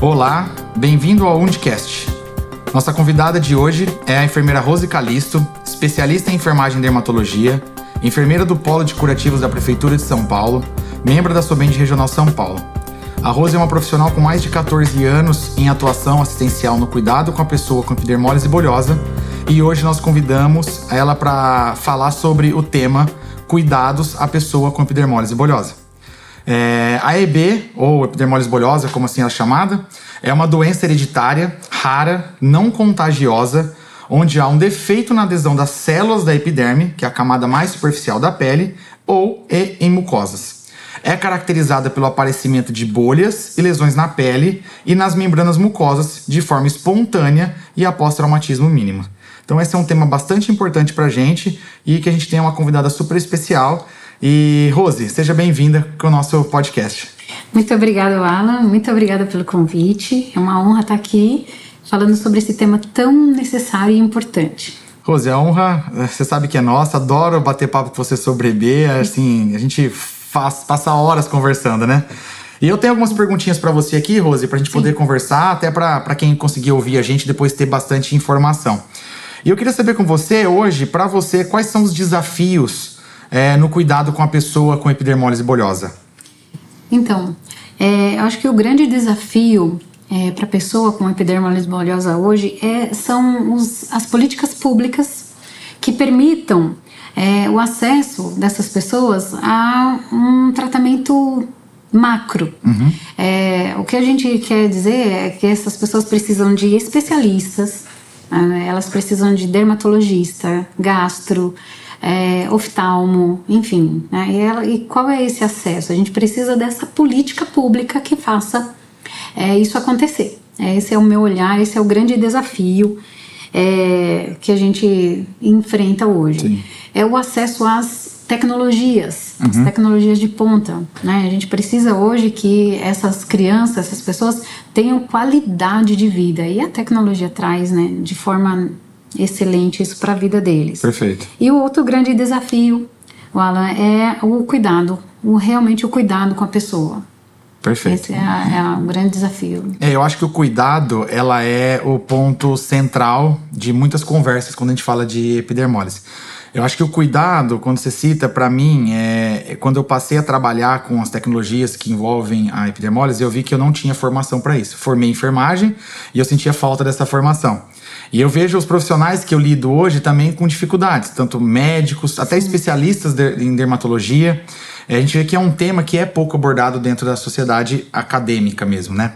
Olá, bem-vindo ao Undcast. Nossa convidada de hoje é a enfermeira Rose Calisto, especialista em enfermagem e dermatologia, enfermeira do Polo de Curativos da Prefeitura de São Paulo, membro da Sobend Regional São Paulo. A Rose é uma profissional com mais de 14 anos em atuação assistencial no cuidado com a pessoa com epidermólise bolhosa e hoje nós convidamos ela para falar sobre o tema Cuidados à pessoa com epidermólise bolhosa. É, a EB, ou epidermólise bolhosa, como assim é chamada, é uma doença hereditária, rara, não contagiosa, onde há um defeito na adesão das células da epiderme, que é a camada mais superficial da pele, ou e em mucosas. É caracterizada pelo aparecimento de bolhas e lesões na pele e nas membranas mucosas de forma espontânea e após traumatismo mínimo. Então esse é um tema bastante importante para a gente e que a gente tem uma convidada super especial. E Rose, seja bem-vinda com o nosso podcast. Muito obrigada, Alan. Muito obrigada pelo convite. É uma honra estar aqui falando sobre esse tema tão necessário e importante. Rose, a honra, você sabe que é nossa. Adoro bater papo com você sobre EB. Assim, a gente faz, passa horas conversando, né? E eu tenho algumas perguntinhas para você aqui, Rose, para a gente Sim. poder conversar, até para quem conseguir ouvir a gente depois ter bastante informação. E eu queria saber com você hoje, para você, quais são os desafios é, no cuidado com a pessoa com epidermólise bolhosa? Então, é, eu acho que o grande desafio é, para a pessoa com epidermólise bolhosa hoje é, são os, as políticas públicas que permitam é, o acesso dessas pessoas a um tratamento macro. Uhum. É, o que a gente quer dizer é que essas pessoas precisam de especialistas ah, elas precisam de dermatologista, gastro, é, oftalmo, enfim. Né? E, ela, e, qual é esse acesso? A gente precisa dessa política pública que faça é, isso acontecer. É, esse é o meu olhar, esse é o grande desafio é, que a gente enfrenta hoje. Sim. É o acesso às tecnologias, uhum. as tecnologias de ponta. Né? A gente precisa hoje que essas crianças, essas pessoas tenham qualidade de vida e a tecnologia traz né, de forma excelente isso para a vida deles. Perfeito. E o outro grande desafio, o Alan, é o cuidado, o, realmente o cuidado com a pessoa. Perfeito. Esse é, é um grande desafio. É, eu acho que o cuidado, ela é o ponto central de muitas conversas quando a gente fala de epidermólise. Eu acho que o cuidado, quando você cita, para mim, é, é, quando eu passei a trabalhar com as tecnologias que envolvem a epidermólise, eu vi que eu não tinha formação para isso. Formei enfermagem e eu sentia falta dessa formação. E eu vejo os profissionais que eu lido hoje também com dificuldades, tanto médicos, até especialistas de, em dermatologia. É, a gente vê que é um tema que é pouco abordado dentro da sociedade acadêmica mesmo, né?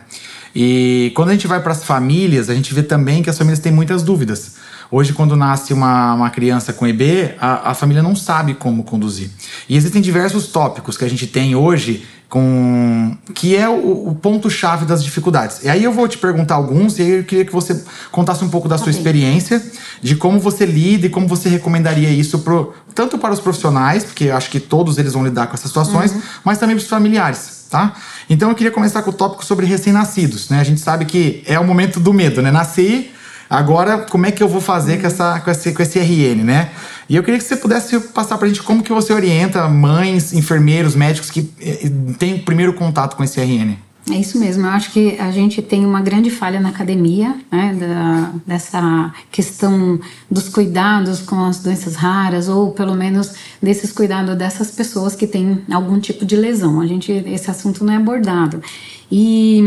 E quando a gente vai para as famílias, a gente vê também que as famílias têm muitas dúvidas. Hoje, quando nasce uma, uma criança com EB, a, a família não sabe como conduzir. E existem diversos tópicos que a gente tem hoje com que é o, o ponto-chave das dificuldades. E aí eu vou te perguntar alguns e aí eu queria que você contasse um pouco da sua okay. experiência, de como você lida e como você recomendaria isso pro, tanto para os profissionais, porque eu acho que todos eles vão lidar com essas situações, uhum. mas também para os familiares, tá? Então eu queria começar com o tópico sobre recém-nascidos, né? A gente sabe que é o momento do medo, né? Nascer Agora, como é que eu vou fazer com, essa, com, esse, com esse RN, né? E eu queria que você pudesse passar pra gente como que você orienta mães, enfermeiros, médicos que eh, têm o primeiro contato com esse RN. É isso mesmo, eu acho que a gente tem uma grande falha na academia, né, da, dessa questão dos cuidados com as doenças raras, ou pelo menos desses cuidados dessas pessoas que têm algum tipo de lesão. A gente, esse assunto não é abordado. E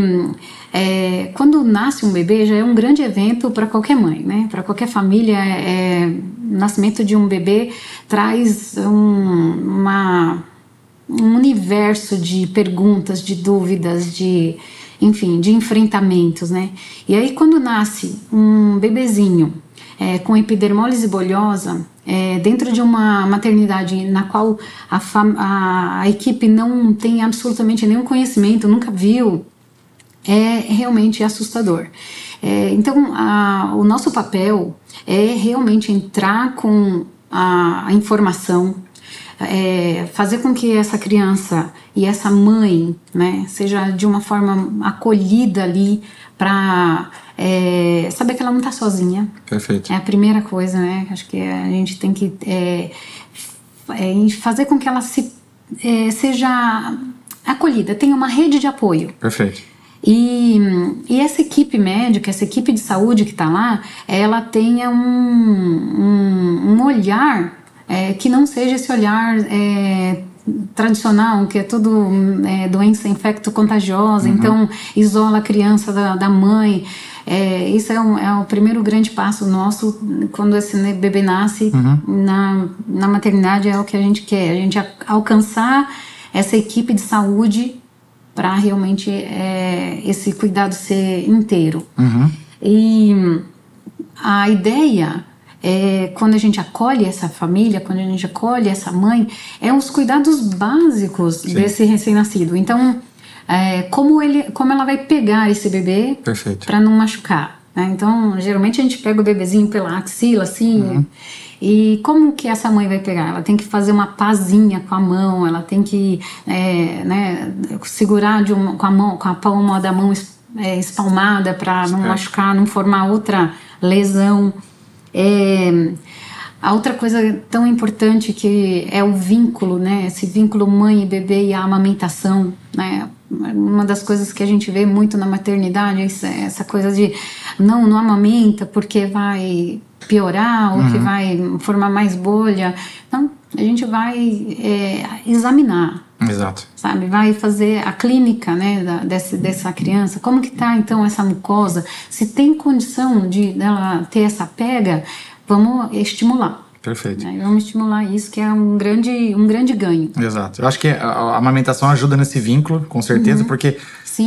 é, quando nasce um bebê já é um grande evento para qualquer mãe, né? Para qualquer família, é, o nascimento de um bebê traz um, uma, um universo de perguntas, de dúvidas, de enfim, de enfrentamentos, né? E aí quando nasce um bebezinho é, com epidermólise bolhosa, é, dentro de uma maternidade na qual a, a, a, equipe não tem absolutamente nenhum conhecimento, nunca viu é realmente assustador. É, então, a, o nosso papel é realmente entrar com a, a informação, é, fazer com que essa criança e essa mãe, né, seja de uma forma acolhida ali para é, saber que ela não está sozinha. Perfeito. É a primeira coisa, né? Acho que a gente tem que é, é, fazer com que ela se é, seja acolhida, tenha uma rede de apoio. Perfeito. E, e, essa equipe médica, essa equipe de saúde que está lá, ela tenha um, um, um olhar é, que não seja esse olhar é, tradicional, que é tudo é, doença infecto-contagiosa, uhum. então isola a criança da, da mãe. É, isso é, um, é, o primeiro grande passo nosso quando esse bebê nasce uhum. na, na maternidade, é o que a gente quer, a gente alcançar essa equipe de saúde para realmente é, esse cuidado ser inteiro. Uhum. E a ideia é, quando a gente acolhe essa família, quando a gente acolhe essa mãe, é os cuidados básicos Sim. desse recém-nascido. Então, é, como, ele, como ela vai pegar esse bebê para não machucar. Né? Então, geralmente a gente pega o bebezinho pela axila, assim. Uhum. E como que essa mãe vai pegar? Ela tem que fazer uma pazinha com a mão, ela tem que é, né, segurar de uma, com a mão, com a palma da mão é, espalmada para não machucar, não formar outra lesão. É, a outra coisa tão importante que é o vínculo, né? Esse vínculo mãe e bebê e a amamentação, né? Uma das coisas que a gente vê muito na maternidade é essa coisa de não, não amamenta porque vai piorar ou uhum. que vai formar mais bolha. Então, a gente vai é, examinar. Exato. Sabe, vai fazer a clínica, né, da, desse, dessa criança. Como que tá então essa mucosa? Se tem condição de dela ter essa pega, vamos estimular. Perfeito. Né? Vamos estimular isso, que é um grande, um grande ganho. Exato. Eu acho que a, a amamentação ajuda nesse vínculo, com certeza, uhum. porque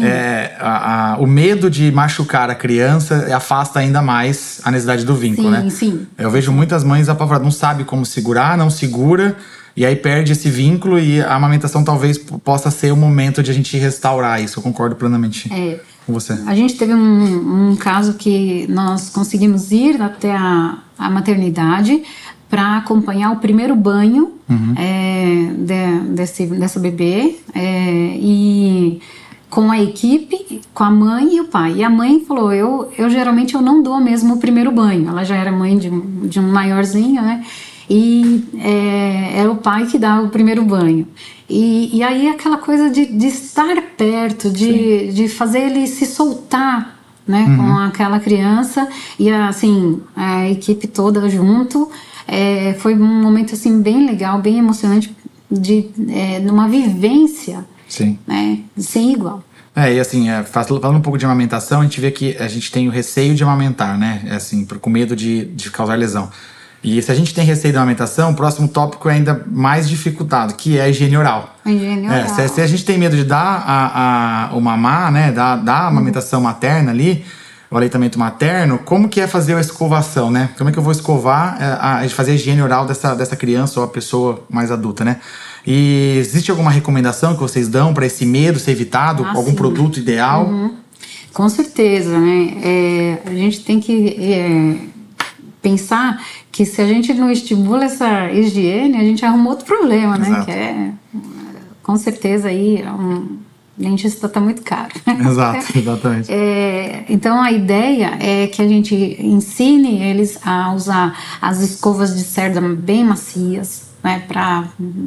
é, a, a, o medo de machucar a criança afasta ainda mais a necessidade do vínculo, sim, né? Sim. Eu vejo muitas mães apavoradas, não sabe como segurar, não segura, e aí perde esse vínculo e a amamentação talvez possa ser o momento de a gente restaurar isso. Eu concordo plenamente é. com você. A gente teve um, um caso que nós conseguimos ir até a, a maternidade para acompanhar o primeiro banho uhum. é, de, desse, dessa bebê é, e com a equipe, com a mãe e o pai. E a mãe falou: eu, eu geralmente eu não dou mesmo o primeiro banho. Ela já era mãe de, de um maiorzinho, né? E é, era o pai que dá o primeiro banho. E, e aí aquela coisa de, de estar perto, de, de fazer ele se soltar né, uhum. com aquela criança e assim a equipe toda junto é, foi um momento assim bem legal, bem emocionante de é, numa vivência, Sim. né, sem igual. É, e assim, é, falando um pouco de amamentação, a gente vê que a gente tem o receio de amamentar, né? É assim, com medo de, de causar lesão. E se a gente tem receio da amamentação, o próximo tópico é ainda mais dificultado, que é a higiene oral. A higiene oral. É, se, se, a gente tem medo de dar a, a, o mamar, né, dar, dar a amamentação materna ali, o aleitamento materno, como que é fazer a escovação, né? Como é que eu vou escovar, é, a, a fazer a higiene oral dessa, dessa criança ou a pessoa mais adulta, né? E existe alguma recomendação que vocês dão para esse medo ser evitado? Ah, algum sim. produto ideal? Uhum. Com certeza, né? É, a gente tem que é, pensar que se a gente não estimula essa higiene, a gente arruma outro problema, né? Exato. Que é, com certeza aí, um, dentista está muito caro. Exato, exatamente. É, então a ideia é que a gente ensine eles a usar as escovas de cerda bem macias, né, para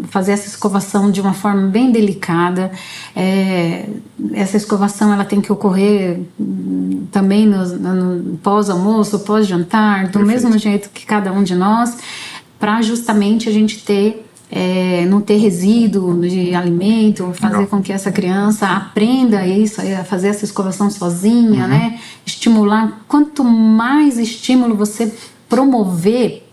fazer essa escovação de uma forma bem delicada. É, essa escovação ela tem que ocorrer também no, no pós-almoço, pós-jantar, do Perfeito. mesmo jeito que cada um de nós, para justamente a gente ter é, não ter resíduo de alimento, fazer Legal. com que essa criança aprenda isso, a fazer essa escovação sozinha, uhum. né? Estimular. Quanto mais estímulo você promover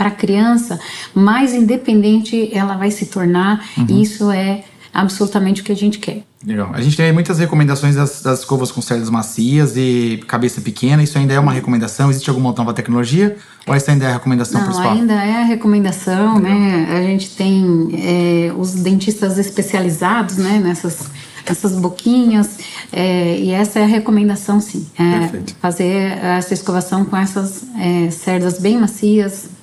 para a criança, mais independente ela vai se tornar. Uhum. E isso é absolutamente o que a gente quer. Legal. A gente tem muitas recomendações das, das escovas com cerdas macias e cabeça pequena. Isso ainda é uma recomendação? Existe alguma nova tecnologia? Ou essa ainda é a recomendação Não, principal? ainda é a recomendação, Legal. né? A gente tem é, os dentistas especializados, né? Nessas, nessas boquinhas. É, e essa é a recomendação, sim. É fazer essa escovação com essas é, cerdas bem macias,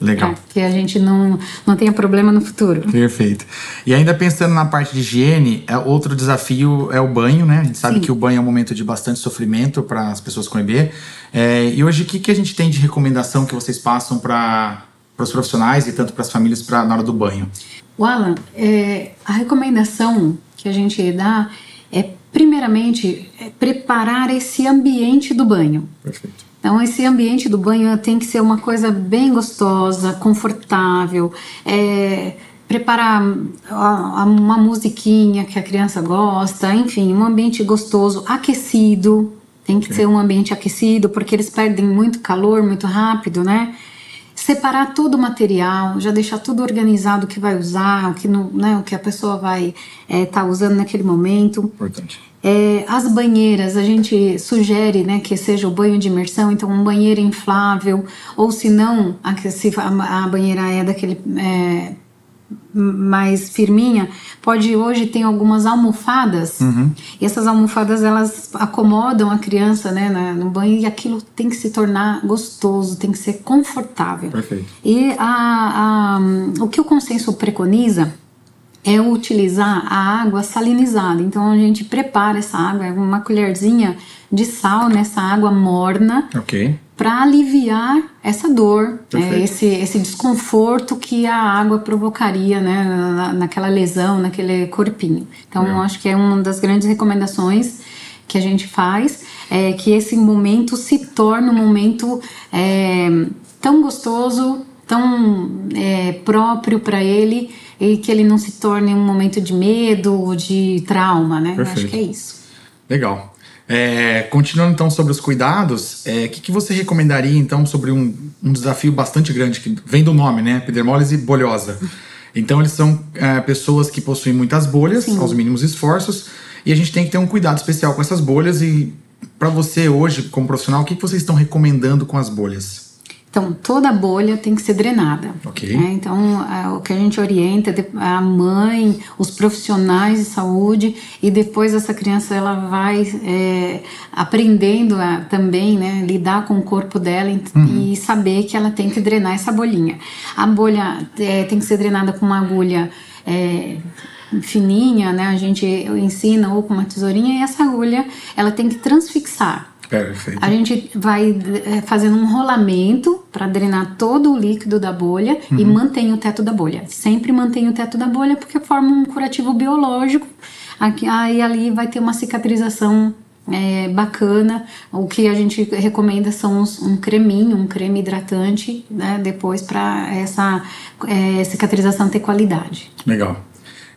Legal. que a gente não, não tenha problema no futuro. Perfeito. E ainda pensando na parte de higiene, é, outro desafio é o banho, né? A gente sabe Sim. que o banho é um momento de bastante sofrimento para as pessoas com EB. É, e hoje, o que, que a gente tem de recomendação que vocês passam para os profissionais e tanto para as famílias pra, na hora do banho? O Alan, é, a recomendação que a gente dá é primeiramente é preparar esse ambiente do banho. Perfeito. Então, esse ambiente do banho tem que ser uma coisa bem gostosa, confortável, é, preparar uma musiquinha que a criança gosta, enfim, um ambiente gostoso, aquecido. Tem que okay. ser um ambiente aquecido, porque eles perdem muito calor muito rápido, né? Separar todo o material, já deixar tudo organizado o que vai usar, o que, não, né, o que a pessoa vai estar é, tá usando naquele momento. Importante. É, as banheiras, a gente sugere né, que seja o banho de imersão, então um banheiro inflável, ou se não, a, se a, a banheira é daquele é, mais firminha, pode hoje tem algumas almofadas uhum. e essas almofadas elas acomodam a criança né, no banho e aquilo tem que se tornar gostoso, tem que ser confortável. Perfeito. E a, a, o que o consenso preconiza é utilizar a água salinizada. Então a gente prepara essa água, uma colherzinha de sal nessa água morna. Ok para aliviar essa dor, é, esse, esse desconforto que a água provocaria né, na, naquela lesão, naquele corpinho. Então, eu acho que é uma das grandes recomendações que a gente faz, é que esse momento se torne um momento é, tão gostoso, tão é, próprio para ele e que ele não se torne um momento de medo ou de trauma, né? Eu acho que é isso. Legal. É, continuando então sobre os cuidados, o é, que, que você recomendaria então sobre um, um desafio bastante grande que vem do nome, né? Epidermólise bolhosa. Então eles são é, pessoas que possuem muitas bolhas, Sim. aos mínimos esforços, e a gente tem que ter um cuidado especial com essas bolhas. E para você hoje, como profissional, o que, que vocês estão recomendando com as bolhas? Então, toda a bolha tem que ser drenada. Okay. Né? Então, é, o que a gente orienta é a mãe, os profissionais de saúde, e depois essa criança ela vai é, aprendendo a, também né, lidar com o corpo dela uhum. e saber que ela tem que drenar essa bolinha. A bolha é, tem que ser drenada com uma agulha é, fininha, né? A gente ensina ou com uma tesourinha, e essa agulha ela tem que transfixar. Perfeito. A gente vai é, fazendo um rolamento para drenar todo o líquido da bolha uhum. e mantém o teto da bolha. Sempre mantém o teto da bolha porque forma um curativo biológico. Aqui, aí ali vai ter uma cicatrização é, bacana. O que a gente recomenda são uns, um creminho, um creme hidratante, né, depois para essa é, cicatrização ter qualidade. Legal.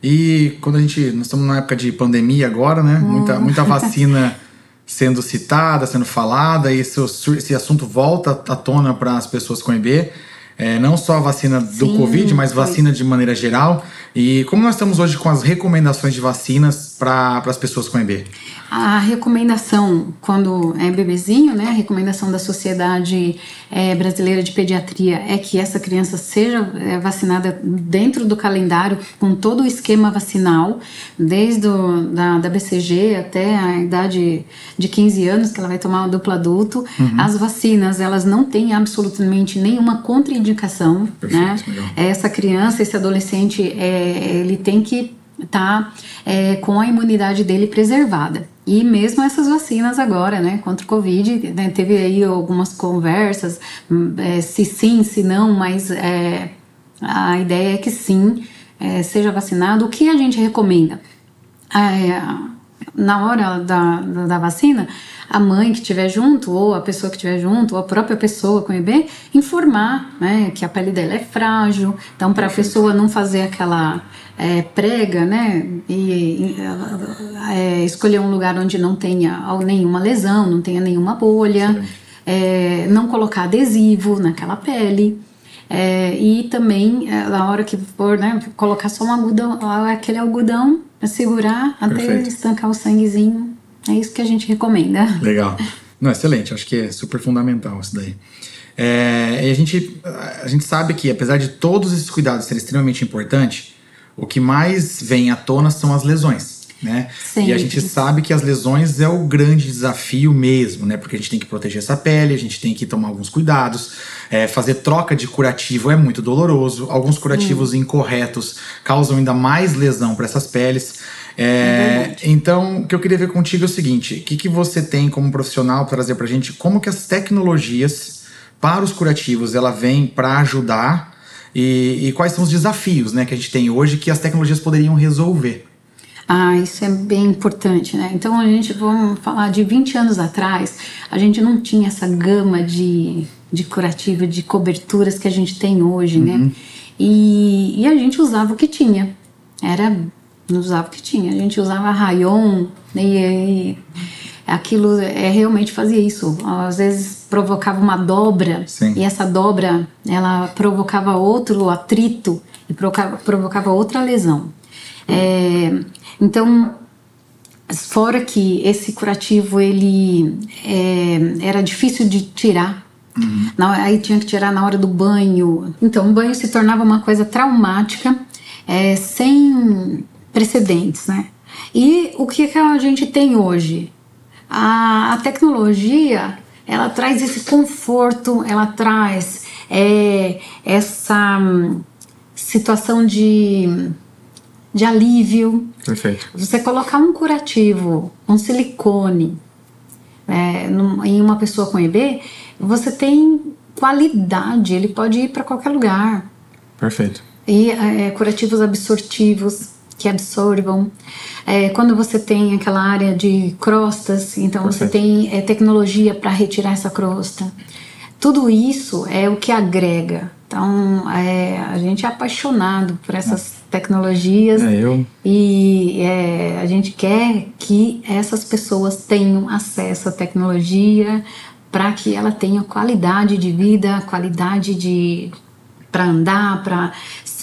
E quando a gente. Nós estamos na época de pandemia agora, né? Hum. Muita, muita vacina sendo citada, sendo falada, e esse, esse assunto volta à tona para as pessoas com EB. É, não só a vacina do Sim, Covid, mas vacina de maneira geral. E como nós estamos hoje com as recomendações de vacinas para as pessoas com EB? A recomendação, quando é bebezinho, né, a recomendação da Sociedade é, Brasileira de Pediatria é que essa criança seja é, vacinada dentro do calendário, com todo o esquema vacinal, desde o, da, da BCG até a idade de 15 anos, que ela vai tomar o duplo adulto. Uhum. As vacinas, elas não têm absolutamente nenhuma contraindicação. Perfeito, né? Essa criança, esse adolescente, é, ele tem que tá é, com a imunidade dele preservada. E mesmo essas vacinas agora, né, contra o Covid, né, teve aí algumas conversas, hum, é, se sim, se não, mas é, a ideia é que sim, é, seja vacinado. O que a gente recomenda? É, na hora da, da, da vacina, a mãe que estiver junto, ou a pessoa que estiver junto, ou a própria pessoa com o bebê, informar né, que a pele dela é frágil. Então, para a pessoa não fazer aquela é, prega, né, e é, escolher um lugar onde não tenha nenhuma lesão, não tenha nenhuma bolha, é, não colocar adesivo naquela pele. É, e também, é, na hora que for, né, colocar só um algodão, aquele algodão, segurar até Perfeito. estancar o sanguezinho é isso que a gente recomenda. Legal. Não, excelente. Acho que é super fundamental isso daí. É, e a gente, a gente sabe que, apesar de todos esses cuidados serem extremamente importantes, o que mais vem à tona são as lesões. Né? E a gente sabe que as lesões é o grande desafio mesmo, né? Porque a gente tem que proteger essa pele, a gente tem que tomar alguns cuidados. É, fazer troca de curativo é muito doloroso. Alguns curativos Sim. incorretos causam ainda mais lesão para essas peles. É, então, o que eu queria ver contigo é o seguinte: o que, que você tem como profissional para trazer para a gente? Como que as tecnologias para os curativos ela vem para ajudar e, e, quais são os desafios né, que a gente tem hoje que as tecnologias poderiam resolver? Ah, isso é bem importante, né? Então a gente, vamos falar de 20 anos atrás, a gente não tinha essa gama de, de curativo, de coberturas que a gente tem hoje, né? uhum. né? E, e a gente usava o que tinha. Era, não usava o que tinha. A gente usava rayon né? e, e aquilo é, realmente fazia isso. Às vezes provocava uma dobra Sim. e essa dobra ela provocava outro atrito e provocava, provocava outra lesão. É, então, fora que esse curativo ele é, era difícil de tirar, uhum. na, aí tinha que tirar na hora do banho. Então, o banho se tornava uma coisa traumática, é, sem precedentes, né? E o que, que a gente tem hoje? A, a tecnologia ela traz esse conforto, ela traz é, essa hum, situação de de alívio. Perfeito. Você colocar um curativo, um silicone é, em uma pessoa com EB, você tem qualidade, ele pode ir para qualquer lugar. Perfeito. E é, curativos absortivos que absorvam. É, quando você tem aquela área de crostas, então Perfeito. você tem é, tecnologia para retirar essa crosta. Tudo isso é o que agrega. Então, é, a gente é apaixonado por essas tecnologias é, eu... e é, a gente quer que essas pessoas tenham acesso à tecnologia para que ela tenha qualidade de vida, qualidade de para andar, para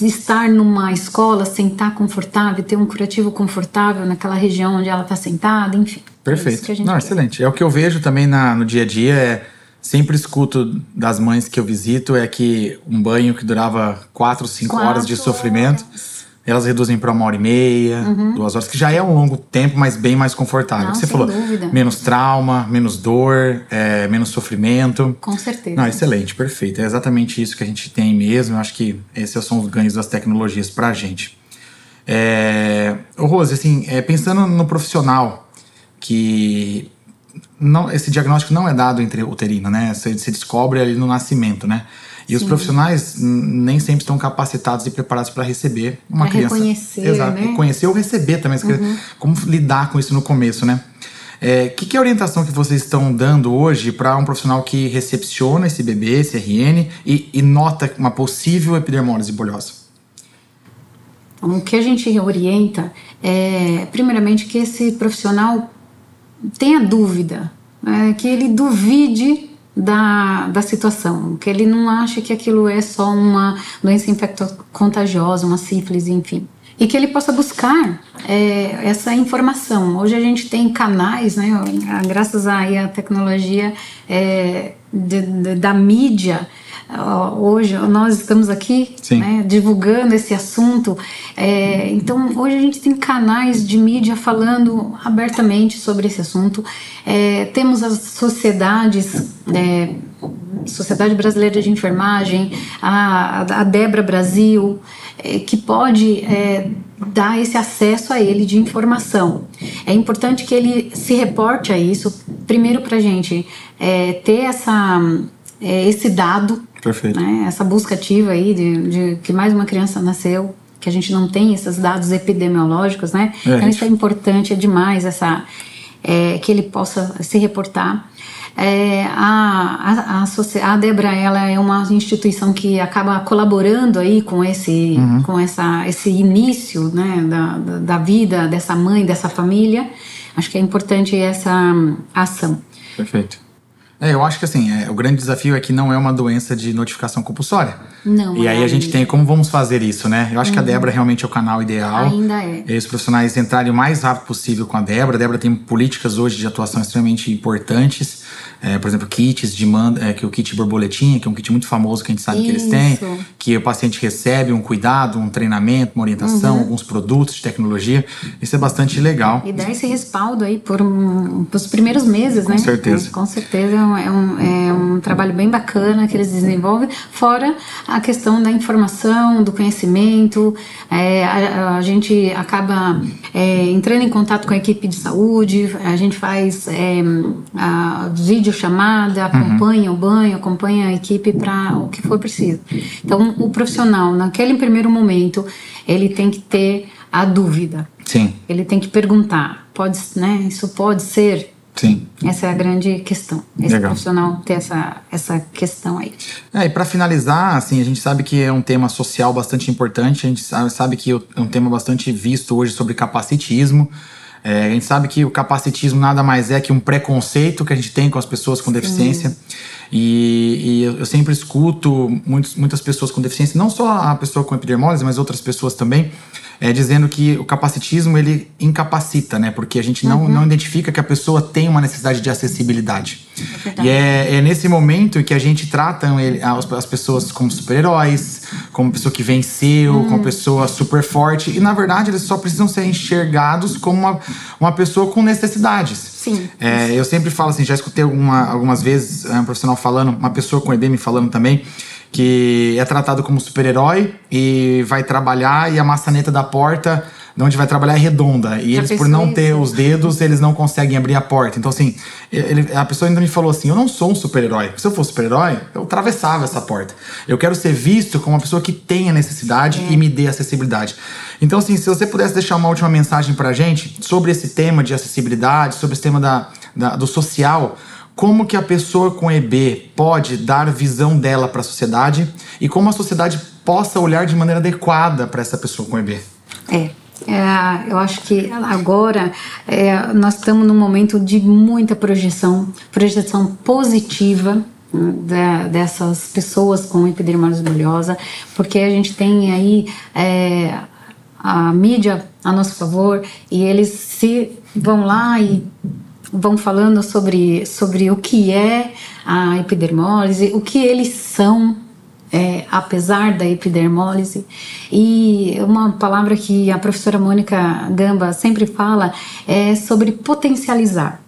estar numa escola, sentar confortável, ter um curativo confortável naquela região onde ela está sentada, enfim. É Perfeito. É Não, excelente. É o que eu vejo também na, no dia a dia é sempre escuto das mães que eu visito é que um banho que durava quatro, cinco quatro horas de sofrimento, horas. elas reduzem para uma hora e meia, uhum. duas horas, que já é um longo tempo, mas bem mais confortável. Não, você falou, dúvida. menos trauma, menos dor, é, menos sofrimento. Com certeza. Não, excelente, perfeito. É exatamente isso que a gente tem mesmo. Eu acho que esses são os ganhos das tecnologias para a gente. É, Rose, assim, é, pensando no profissional que não, esse diagnóstico não é dado intrauterino, né? Você, você descobre ali no nascimento, né? E Sim. os profissionais nem sempre estão capacitados e preparados para receber uma pra criança. Reconhecer, Exato. Né? Conhecer ou receber também. Uhum. Como lidar com isso no começo, né? O é, que, que é a orientação que vocês estão dando hoje para um profissional que recepciona esse bebê, esse RN, e, e nota uma possível epidermólise bolhosa? O que a gente orienta é, primeiramente, que esse profissional tenha dúvida, é, que ele duvide da, da situação, que ele não ache que aquilo é só uma doença infecto-contagiosa, uma sífilis, enfim. E que ele possa buscar é, essa informação. Hoje a gente tem canais, né, graças à tecnologia é, de, de, da mídia, hoje nós estamos aqui né, divulgando esse assunto. É, então, hoje a gente tem canais de mídia falando abertamente sobre esse assunto. É, temos as sociedades, é, Sociedade Brasileira de Enfermagem, a, a Debra Brasil, é, que pode é, dar esse acesso a ele de informação. É importante que ele se reporte a isso, primeiro para a gente é, ter essa, esse dado Perfeito. Né? Essa busca ativa aí de, de, que mais uma criança nasceu, que a gente não tem esses dados epidemiológicos, né? É, então isso é importante, é demais essa é, que ele possa se reportar. É, a, a, a, a Debra ela é uma instituição que acaba colaborando aí com esse, uhum. com essa, esse início né, da, da vida dessa mãe, dessa família. Acho que é importante essa ação. Perfeito. É, eu acho que assim, é, o grande desafio é que não é uma doença de notificação compulsória. Não. E é aí a gente tem como vamos fazer isso, né? Eu acho uhum. que a uhum. Débora realmente é o canal ideal. Ainda é. E os profissionais entrarem o mais rápido possível com a Débora. A Débora tem políticas hoje de atuação extremamente importantes é, por exemplo, kits de manda, é, que é o kit borboletinha, que é um kit muito famoso que a gente sabe Isso. que eles têm, que o paciente recebe um cuidado, um treinamento, uma orientação, uhum. alguns produtos de tecnologia. Isso é bastante legal. E dá esse respaldo aí por um, os primeiros meses, com né? Com certeza. Com certeza é um, é um trabalho bem bacana que eles desenvolvem, fora a questão da informação, do conhecimento. É, a, a, gente acaba é, entrando em contato com a equipe de saúde, a gente faz é, a, vídeos chamada, acompanha uhum. o banho, acompanha a equipe para o que for preciso. Então, o profissional, naquele primeiro momento, ele tem que ter a dúvida. Sim. Ele tem que perguntar, pode, né? Isso pode ser? Sim. Essa é a grande questão. Esse Legal. profissional ter essa, essa questão aí. É, e para finalizar, assim, a gente sabe que é um tema social bastante importante, a gente sabe, que é um tema bastante visto hoje sobre capacitismo. É, a gente sabe que o capacitismo nada mais é que um preconceito que a gente tem com as pessoas com deficiência. E, e eu eu sempre escuto muitos, muitas pessoas com deficiência, não só a pessoa com epidermólise, mas outras pessoas também, é, dizendo que o capacitismo ele incapacita, né? Porque a gente não, não identifica que a pessoa tem uma necessidade de acessibilidade. verdade. e é, é nesse momento que a gente trata ele- as, as pessoas como super-heróis, como pessoa que venceu, como pessoa super forte. E na verdade eles só precisam ser enxergados como uma, uma pessoa com necessidades. Sim. É, eu sempre falo assim, já escutei alguma, algumas vezes é, um profissional falando, uma pessoa com EB me falando também, que é tratado como super-herói e vai trabalhar e a maçaneta da porta de onde vai trabalhar é redonda. E Já eles, por não ter isso? os dedos, eles não conseguem abrir a porta. Então, assim, ele- a pessoa ainda me falou assim: eu não sou um super-herói. Se eu fosse super-herói, eu atravessava essa porta. Eu quero ser visto como uma pessoa que tem a necessidade É. e me dê acessibilidade. Então, assim, se você pudesse deixar uma última mensagem pra gente sobre esse tema de acessibilidade, sobre esse tema da, da- do social, como que a pessoa com EB pode dar visão dela para a sociedade e como a sociedade possa olhar de maneira adequada para essa pessoa com EB. É. É, eu acho que agora é, nós estamos num momento de muita projeção, projeção positiva da- dessas pessoas com epidermólise bulhosa, porque a gente tem aí é, a mídia a nosso favor e eles se vão lá e vão falando sobre, sobre o que é a epidermólise, o que eles são, é, apesar da epidermólise. E uma palavra que a professora Mônica Gamba sempre fala é sobre potencializar.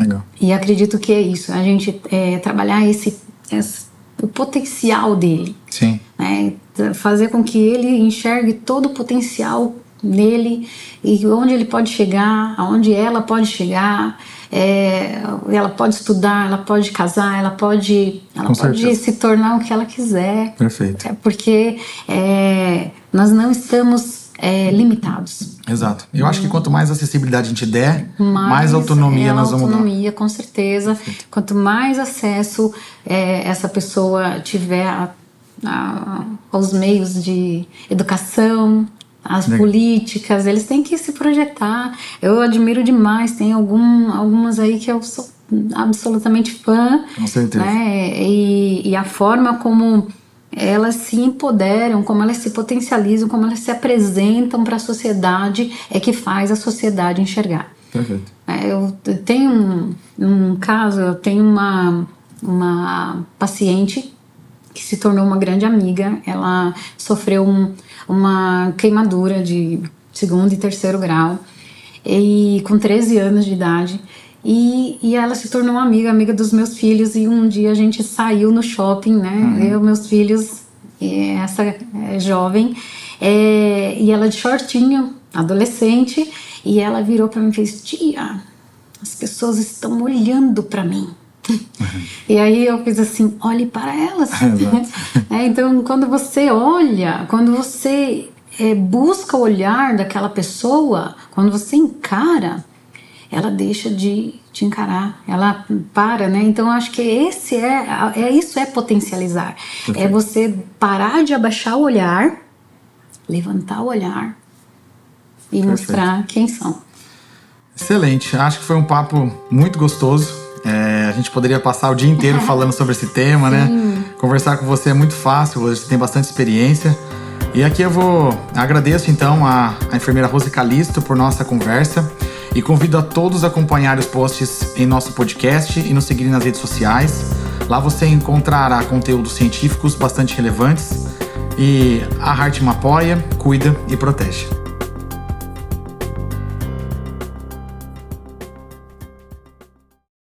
Legal. E acredito que é isso, a gente é, trabalhar esse, esse- o potencial dele Sim. né? Fazer com que ele enxergue todo o potencial nele e onde ele pode chegar, aonde ela pode chegar. é, ela pode estudar, ela pode casar, ela pode, ela Com pode certeza. se tornar o que ela quiser. Perfeito. É porque é, nós não estamos é, limitados. Exato. Eu acho que quanto mais acessibilidade a gente der, mais, mais autonomia é, nós vamos dar. autonomia, com certeza. Quanto mais acesso é, essa pessoa tiver a- a- aos meios de educação, às Legal. políticas, eles têm que se projetar. Eu admiro demais, tem algum, algumas aí que eu sou absolutamente fã. Com certeza. Né? E, e a forma como elas se empoderam, como elas se potencializam, como elas se apresentam para a sociedade é que faz a sociedade enxergar. Perfeito. É, Eu tenho um, um caso, eu tenho uma, uma paciente que se tornou uma grande amiga. Ela sofreu um- uma queimadura de segundo e terceiro grau e com 13 anos de idade. E, e ela se tornou uma amiga, amiga dos meus filhos. E um dia a gente saiu no shopping, né? Eu, meus filhos, e essa é, jovem, é, e ela de shortinho, adolescente, e ela virou para mim e fez: Tia, as pessoas estão olhando para mim. E aí eu fiz assim, olhe para elas. É, então, quando você olha, quando você é, busca o olhar daquela pessoa, quando você encara, ela deixa de te encarar, ela para, né? Então, acho que esse é, é isso é potencializar. É você parar de abaixar o olhar, levantar o olhar e Perfeito. mostrar quem são. Excelente. Acho que foi um papo muito gostoso. É, a gente poderia passar o dia inteiro falando sobre esse tema, né? Conversar com você é muito fácil, você tem bastante experiência. E aqui eu vou agradeço então a, a enfermeira Rose Calisto por nossa conversa e convido a todos a acompanhar os posts em nosso podcast e nos seguirem nas redes sociais. Lá você encontrará conteúdos científicos bastante relevantes e a Heart me apoia, cuida e protege.